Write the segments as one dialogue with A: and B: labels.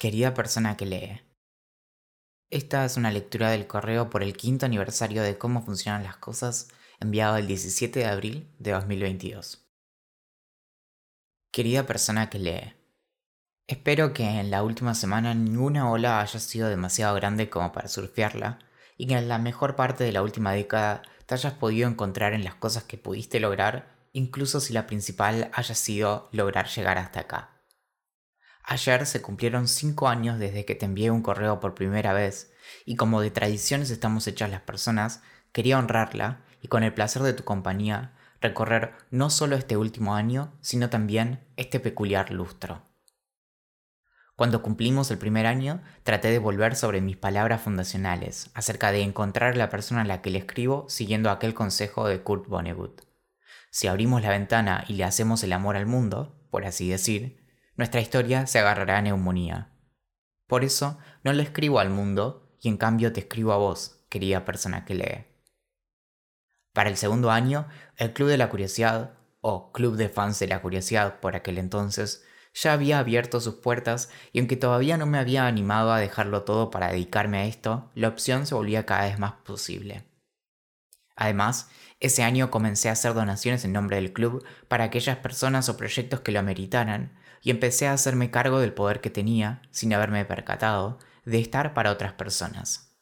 A: Querida persona que lee. Esta es una lectura del correo por el quinto aniversario de cómo funcionan las cosas enviado el 17 de abril de 2022. Querida persona que lee. Espero que en la última semana ninguna ola haya sido demasiado grande como para surfearla y que en la mejor parte de la última década te hayas podido encontrar en las cosas que pudiste lograr, incluso si la principal haya sido lograr llegar hasta acá. Ayer se cumplieron 5 años desde que te envié un correo por primera vez, y como de tradiciones estamos hechas las personas, quería honrarla y con el placer de tu compañía recorrer no solo este último año, sino también este peculiar lustro. Cuando cumplimos el primer año, traté de volver sobre mis palabras fundacionales acerca de encontrar la persona a la que le escribo siguiendo aquel consejo de Kurt Vonnegut. Si abrimos la ventana y le hacemos el amor al mundo, por así decir, nuestra historia se agarrará a neumonía. Por eso no le escribo al mundo y en cambio te escribo a vos, querida persona que lee. Para el segundo año, el Club de la Curiosidad, o Club de Fans de la Curiosidad por aquel entonces, ya había abierto sus puertas y aunque todavía no me había animado a dejarlo todo para dedicarme a esto, la opción se volvía cada vez más posible. Además, ese año comencé a hacer donaciones en nombre del club para aquellas personas o proyectos que lo ameritaran, y empecé a hacerme cargo del poder que tenía, sin haberme percatado, de estar para otras personas.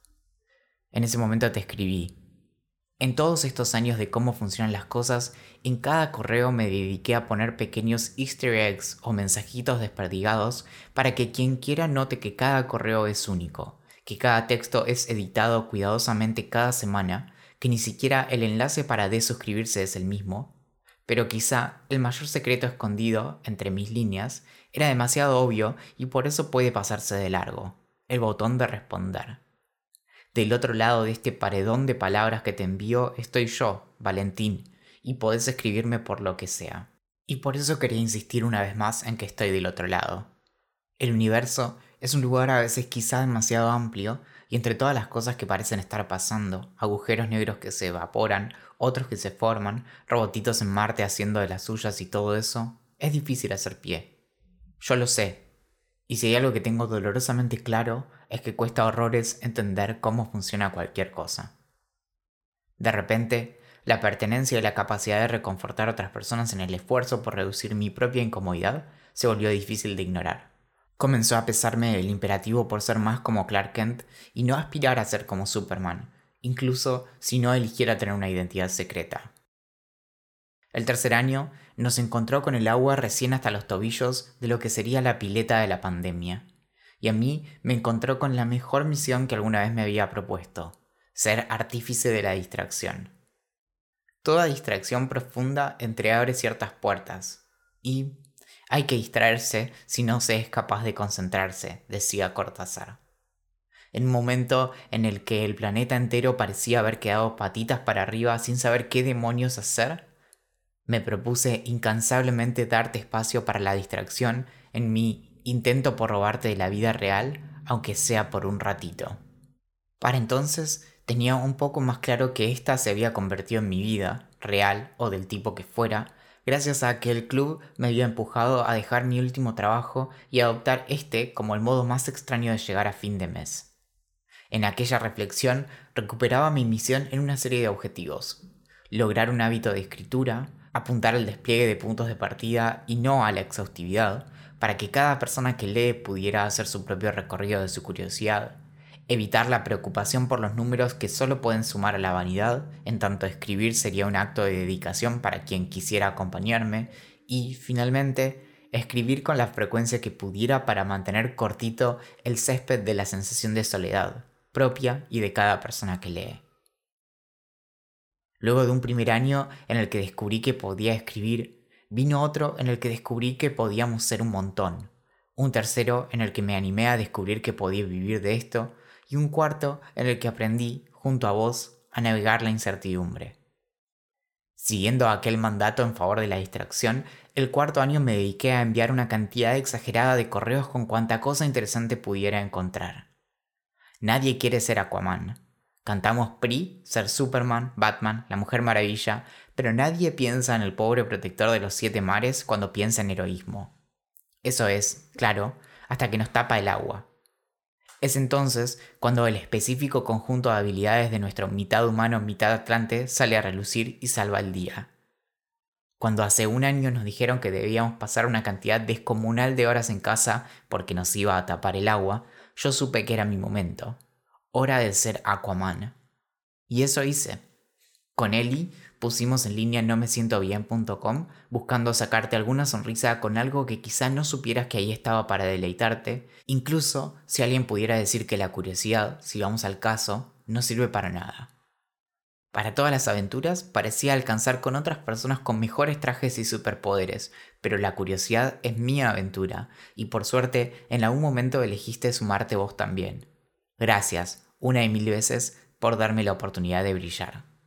A: En ese momento te escribí. En todos estos años de cómo funcionan las cosas, en cada correo me dediqué a poner pequeños easter eggs o mensajitos desperdigados para que quien quiera note que cada correo es único, que cada texto es editado cuidadosamente cada semana, que ni siquiera el enlace para desuscribirse es el mismo, pero quizá el mayor secreto escondido entre mis líneas era demasiado obvio y por eso puede pasarse de largo, el botón de responder. Del otro lado de este paredón de palabras que te envío estoy yo, Valentín, y podés escribirme por lo que sea. Y por eso quería insistir una vez más en que estoy del otro lado. El universo es un lugar a veces quizá demasiado amplio y entre todas las cosas que parecen estar pasando, agujeros negros que se evaporan, otros que se forman, robotitos en Marte haciendo de las suyas y todo eso, es difícil hacer pie. Yo lo sé. Y si hay algo que tengo dolorosamente claro, es que cuesta horrores entender cómo funciona cualquier cosa. De repente, la pertenencia y la capacidad de reconfortar a otras personas en el esfuerzo por reducir mi propia incomodidad se volvió difícil de ignorar. Comenzó a pesarme el imperativo por ser más como Clark Kent y no aspirar a ser como Superman, incluso si no eligiera tener una identidad secreta. El tercer año nos encontró con el agua recién hasta los tobillos de lo que sería la pileta de la pandemia, y a mí me encontró con la mejor misión que alguna vez me había propuesto, ser artífice de la distracción. Toda distracción profunda entreabre ciertas puertas, y hay que distraerse si no se es capaz de concentrarse, decía Cortázar. En un momento en el que el planeta entero parecía haber quedado patitas para arriba sin saber qué demonios hacer, me propuse incansablemente darte espacio para la distracción en mi intento por robarte de la vida real, aunque sea por un ratito. Para entonces tenía un poco más claro que ésta se había convertido en mi vida, real o del tipo que fuera, gracias a que el club me había empujado a dejar mi último trabajo y adoptar este como el modo más extraño de llegar a fin de mes. En aquella reflexión recuperaba mi misión en una serie de objetivos. Lograr un hábito de escritura, apuntar al despliegue de puntos de partida y no a la exhaustividad, para que cada persona que lee pudiera hacer su propio recorrido de su curiosidad, evitar la preocupación por los números que solo pueden sumar a la vanidad, en tanto escribir sería un acto de dedicación para quien quisiera acompañarme, y finalmente, escribir con la frecuencia que pudiera para mantener cortito el césped de la sensación de soledad, propia y de cada persona que lee. Luego de un primer año en el que descubrí que podía escribir, vino otro en el que descubrí que podíamos ser un montón, un tercero en el que me animé a descubrir que podía vivir de esto, y un cuarto en el que aprendí, junto a vos, a navegar la incertidumbre. Siguiendo aquel mandato en favor de la distracción, el cuarto año me dediqué a enviar una cantidad exagerada de correos con cuanta cosa interesante pudiera encontrar. Nadie quiere ser Aquaman. Cantamos PRI, ser Superman, Batman, la Mujer Maravilla, pero nadie piensa en el pobre protector de los siete mares cuando piensa en heroísmo. Eso es, claro, hasta que nos tapa el agua. Es entonces cuando el específico conjunto de habilidades de nuestro mitad humano, mitad atlante sale a relucir y salva el día. Cuando hace un año nos dijeron que debíamos pasar una cantidad descomunal de horas en casa porque nos iba a tapar el agua, yo supe que era mi momento. Hora de ser Aquaman. Y eso hice. Con Eli pusimos en línea no me siento bien.com buscando sacarte alguna sonrisa con algo que quizá no supieras que ahí estaba para deleitarte, incluso si alguien pudiera decir que la curiosidad, si vamos al caso, no sirve para nada. Para todas las aventuras parecía alcanzar con otras personas con mejores trajes y superpoderes, pero la curiosidad es mi aventura, y por suerte en algún momento elegiste sumarte vos también. Gracias, una y mil veces, por darme la oportunidad de brillar.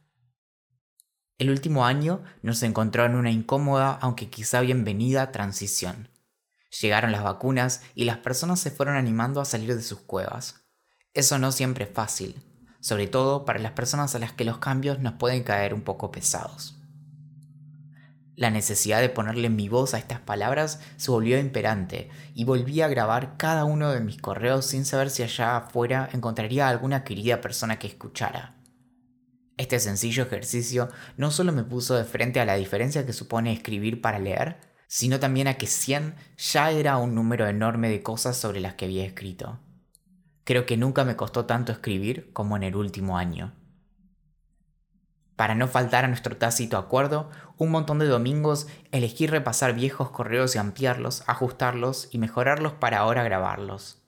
A: El último año nos encontró en una incómoda, aunque quizá bienvenida, transición. Llegaron las vacunas y las personas se fueron animando a salir de sus cuevas. Eso no siempre es fácil, sobre todo para las personas a las que los cambios nos pueden caer un poco pesados. La necesidad de ponerle mi voz a estas palabras se volvió imperante y volví a grabar cada uno de mis correos sin saber si allá afuera encontraría alguna querida persona que escuchara. Este sencillo ejercicio no solo me puso de frente a la diferencia que supone escribir para leer, sino también a que 100 ya era un número enorme de cosas sobre las que había escrito. Creo que nunca me costó tanto escribir como en el último año. Para no faltar a nuestro tácito acuerdo, un montón de domingos elegí repasar viejos correos y ampliarlos, ajustarlos y mejorarlos para ahora grabarlos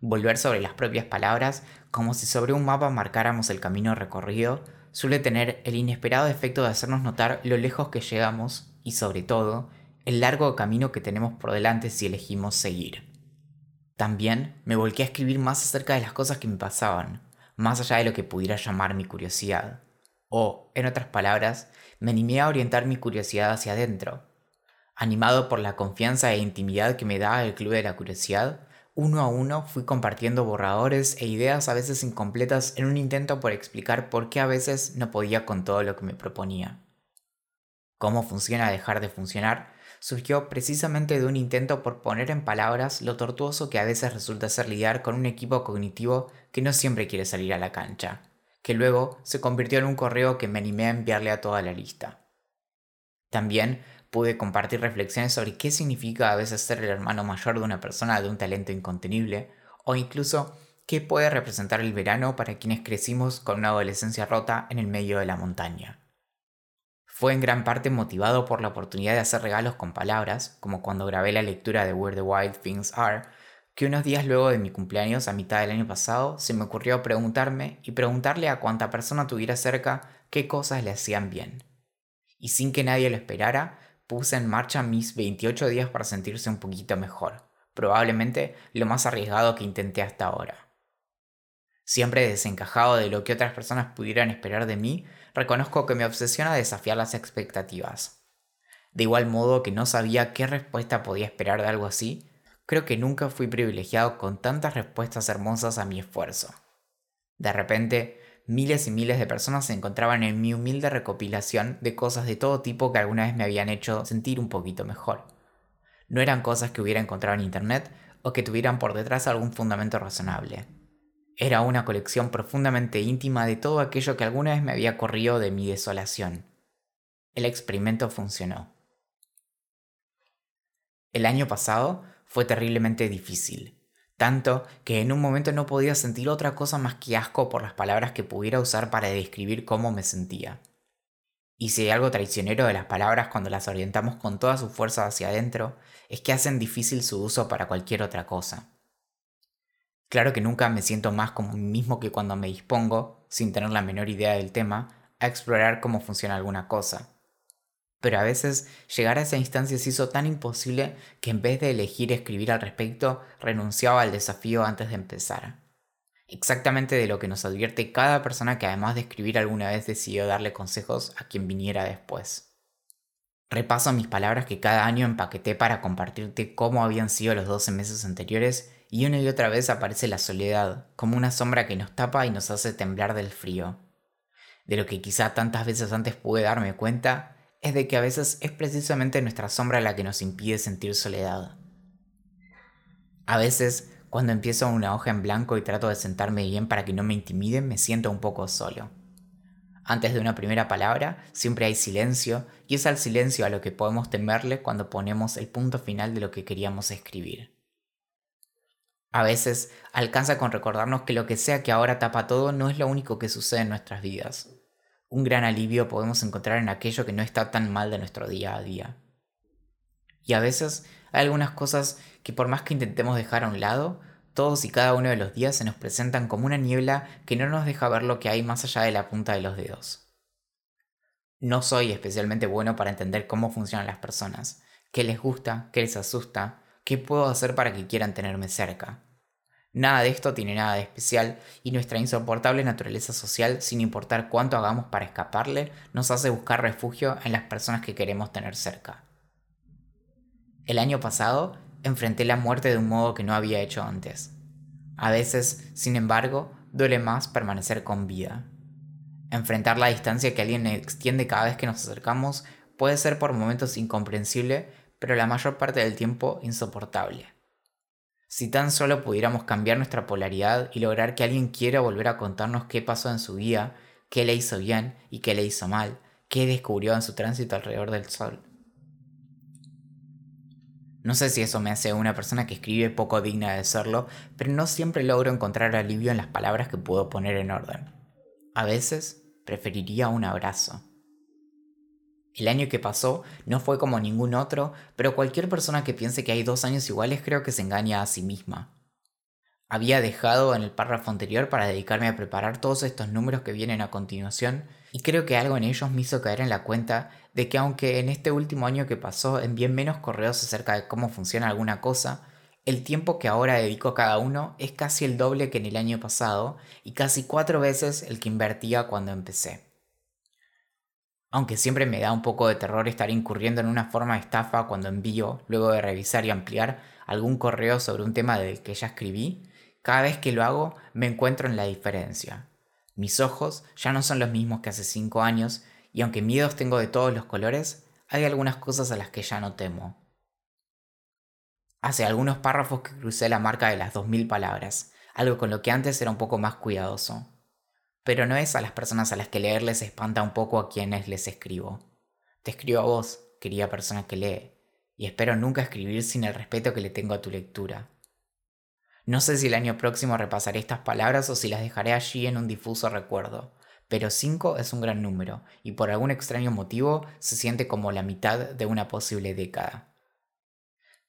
A: volver sobre las propias palabras, como si sobre un mapa marcáramos el camino recorrido, suele tener el inesperado efecto de hacernos notar lo lejos que llegamos y sobre todo, el largo camino que tenemos por delante si elegimos seguir. También me volqué a escribir más acerca de las cosas que me pasaban, más allá de lo que pudiera llamar mi curiosidad. O, en otras palabras, me animé a orientar mi curiosidad hacia adentro. Animado por la confianza e intimidad que me da el Club de la Curiosidad, uno a uno fui compartiendo borradores e ideas a veces incompletas en un intento por explicar por qué a veces no podía con todo lo que me proponía. Cómo funciona dejar de funcionar surgió precisamente de un intento por poner en palabras lo tortuoso que a veces resulta ser lidiar con un equipo cognitivo que no siempre quiere salir a la cancha, que luego se convirtió en un correo que me animé a enviarle a toda la lista. También pude compartir reflexiones sobre qué significa a veces ser el hermano mayor de una persona de un talento incontenible, o incluso qué puede representar el verano para quienes crecimos con una adolescencia rota en el medio de la montaña. Fue en gran parte motivado por la oportunidad de hacer regalos con palabras, como cuando grabé la lectura de Where the Wild Things Are, que unos días luego de mi cumpleaños a mitad del año pasado se me ocurrió preguntarme y preguntarle a cuanta persona tuviera cerca qué cosas le hacían bien. Y sin que nadie lo esperara, puse en marcha mis 28 días para sentirse un poquito mejor, probablemente lo más arriesgado que intenté hasta ahora. Siempre desencajado de lo que otras personas pudieran esperar de mí, reconozco que me obsesiona desafiar las expectativas. De igual modo que no sabía qué respuesta podía esperar de algo así, creo que nunca fui privilegiado con tantas respuestas hermosas a mi esfuerzo. De repente, miles y miles de personas se encontraban en mi humilde recopilación de cosas de todo tipo que alguna vez me habían hecho sentir un poquito mejor. No eran cosas que hubiera encontrado en internet o que tuvieran por detrás algún fundamento razonable. Era una colección profundamente íntima de todo aquello que alguna vez me había corrido de mi desolación. El experimento funcionó. El año pasado fue terriblemente difícil tanto que en un momento no podía sentir otra cosa más que asco por las palabras que pudiera usar para describir cómo me sentía. Y si hay algo traicionero de las palabras cuando las orientamos con toda su fuerza hacia adentro, es que hacen difícil su uso para cualquier otra cosa. Claro que nunca me siento más como mí mismo que cuando me dispongo, sin tener la menor idea del tema, a explorar cómo funciona alguna cosa. Pero a veces llegar a esa instancia se hizo tan imposible que en vez de elegir escribir al respecto, renunciaba al desafío antes de empezar. Exactamente de lo que nos advierte cada persona que además de escribir alguna vez decidió darle consejos a quien viniera después. Repaso mis palabras que cada año empaqueté para compartirte cómo habían sido los 12 meses anteriores y una y otra vez aparece la soledad, como una sombra que nos tapa y nos hace temblar del frío. De lo que quizá tantas veces antes pude darme cuenta, es de que a veces es precisamente nuestra sombra la que nos impide sentir soledad. A veces, cuando empiezo una hoja en blanco y trato de sentarme bien para que no me intimiden, me siento un poco solo. Antes de una primera palabra, siempre hay silencio, y es al silencio a lo que podemos temerle cuando ponemos el punto final de lo que queríamos escribir. A veces alcanza con recordarnos que lo que sea que ahora tapa todo no es lo único que sucede en nuestras vidas. Un gran alivio podemos encontrar en aquello que no está tan mal de nuestro día a día. Y a veces hay algunas cosas que por más que intentemos dejar a un lado, todos y cada uno de los días se nos presentan como una niebla que no nos deja ver lo que hay más allá de la punta de los dedos. No soy especialmente bueno para entender cómo funcionan las personas, qué les gusta, qué les asusta, qué puedo hacer para que quieran tenerme cerca. Nada de esto tiene nada de especial y nuestra insoportable naturaleza social, sin importar cuánto hagamos para escaparle, nos hace buscar refugio en las personas que queremos tener cerca. El año pasado enfrenté la muerte de un modo que no había hecho antes. A veces, sin embargo, duele más permanecer con vida. Enfrentar la distancia que alguien extiende cada vez que nos acercamos puede ser por momentos incomprensible, pero la mayor parte del tiempo insoportable. Si tan solo pudiéramos cambiar nuestra polaridad y lograr que alguien quiera volver a contarnos qué pasó en su vida, qué le hizo bien y qué le hizo mal, qué descubrió en su tránsito alrededor del sol. No sé si eso me hace una persona que escribe poco digna de serlo, pero no siempre logro encontrar alivio en las palabras que puedo poner en orden. A veces preferiría un abrazo. El año que pasó no fue como ningún otro, pero cualquier persona que piense que hay dos años iguales creo que se engaña a sí misma. Había dejado en el párrafo anterior para dedicarme a preparar todos estos números que vienen a continuación y creo que algo en ellos me hizo caer en la cuenta de que aunque en este último año que pasó envié menos correos acerca de cómo funciona alguna cosa, el tiempo que ahora dedico a cada uno es casi el doble que en el año pasado y casi cuatro veces el que invertía cuando empecé. Aunque siempre me da un poco de terror estar incurriendo en una forma de estafa cuando envío, luego de revisar y ampliar, algún correo sobre un tema del que ya escribí, cada vez que lo hago me encuentro en la diferencia. Mis ojos ya no son los mismos que hace cinco años y aunque miedos tengo de todos los colores, hay algunas cosas a las que ya no temo. Hace algunos párrafos que crucé la marca de las 2.000 palabras, algo con lo que antes era un poco más cuidadoso. Pero no es a las personas a las que leer les espanta un poco a quienes les escribo. Te escribo a vos, querida persona que lee, y espero nunca escribir sin el respeto que le tengo a tu lectura. No sé si el año próximo repasaré estas palabras o si las dejaré allí en un difuso recuerdo, pero 5 es un gran número y por algún extraño motivo se siente como la mitad de una posible década.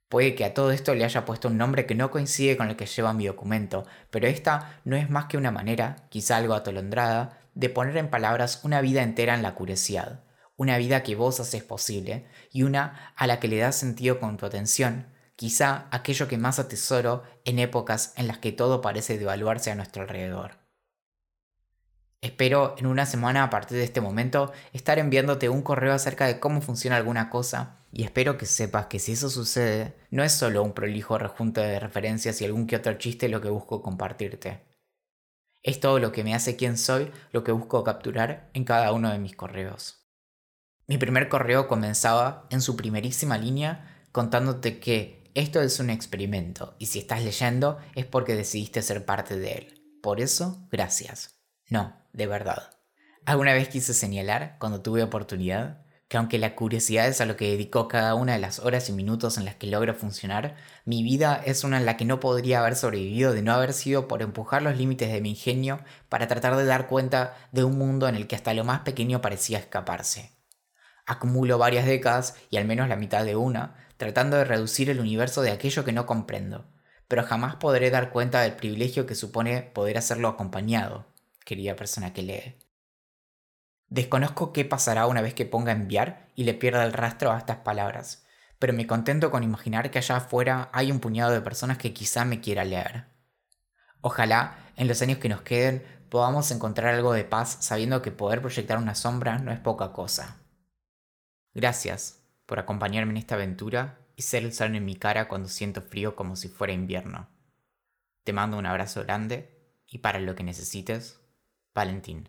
A: Puede que a todo esto le haya puesto un nombre que no coincide con el que lleva mi documento, pero esta no es más que una manera, quizá algo atolondrada, de poner en palabras una vida entera en la curiosidad, una vida que vos haces posible y una a la que le das sentido con tu atención, quizá aquello que más atesoro en épocas en las que todo parece devaluarse a nuestro alrededor. Espero en una semana a partir de este momento estar enviándote un correo acerca de cómo funciona alguna cosa y espero que sepas que si eso sucede no es solo un prolijo rejunte de referencias y algún que otro chiste lo que busco compartirte. Es todo lo que me hace quien soy, lo que busco capturar en cada uno de mis correos. Mi primer correo comenzaba en su primerísima línea contándote que esto es un experimento y si estás leyendo es porque decidiste ser parte de él. Por eso, gracias. No, de verdad. Alguna vez quise señalar, cuando tuve oportunidad, que aunque la curiosidad es a lo que dedico cada una de las horas y minutos en las que logro funcionar, mi vida es una en la que no podría haber sobrevivido de no haber sido por empujar los límites de mi ingenio para tratar de dar cuenta de un mundo en el que hasta lo más pequeño parecía escaparse. Acumulo varias décadas, y al menos la mitad de una, tratando de reducir el universo de aquello que no comprendo, pero jamás podré dar cuenta del privilegio que supone poder hacerlo acompañado, querida persona que lee. Desconozco qué pasará una vez que ponga enviar y le pierda el rastro a estas palabras, pero me contento con imaginar que allá afuera hay un puñado de personas que quizá me quiera leer. Ojalá, en los años que nos queden, podamos encontrar algo de paz sabiendo que poder proyectar una sombra no es poca cosa. Gracias, por acompañarme en esta aventura y ser el sol en mi cara cuando siento frío como si fuera invierno. Te mando un abrazo grande y para lo que necesites, Valentín.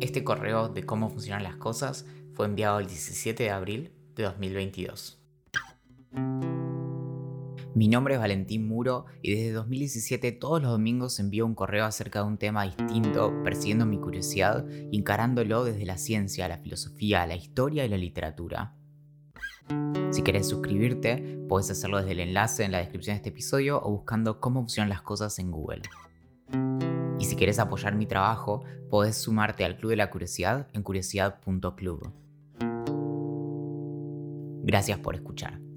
A: Este correo de cómo funcionan las cosas fue enviado el 17 de abril de 2022. Mi nombre es Valentín Muro y desde 2017 todos los domingos envío un correo acerca de un tema distinto, persiguiendo mi curiosidad y encarándolo desde la ciencia, la filosofía, la historia y la literatura. Si querés suscribirte, puedes hacerlo desde el enlace en la descripción de este episodio o buscando cómo funcionan las cosas en Google. Y si querés apoyar mi trabajo, podés sumarte al Club de la Curiosidad en curiosidad.club. Gracias por escuchar.